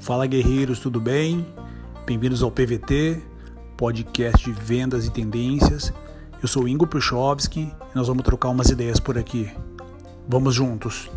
Fala guerreiros, tudo bem? Bem-vindos ao PVT, podcast de vendas e tendências. Eu sou Ingo Puchovski e nós vamos trocar umas ideias por aqui. Vamos juntos!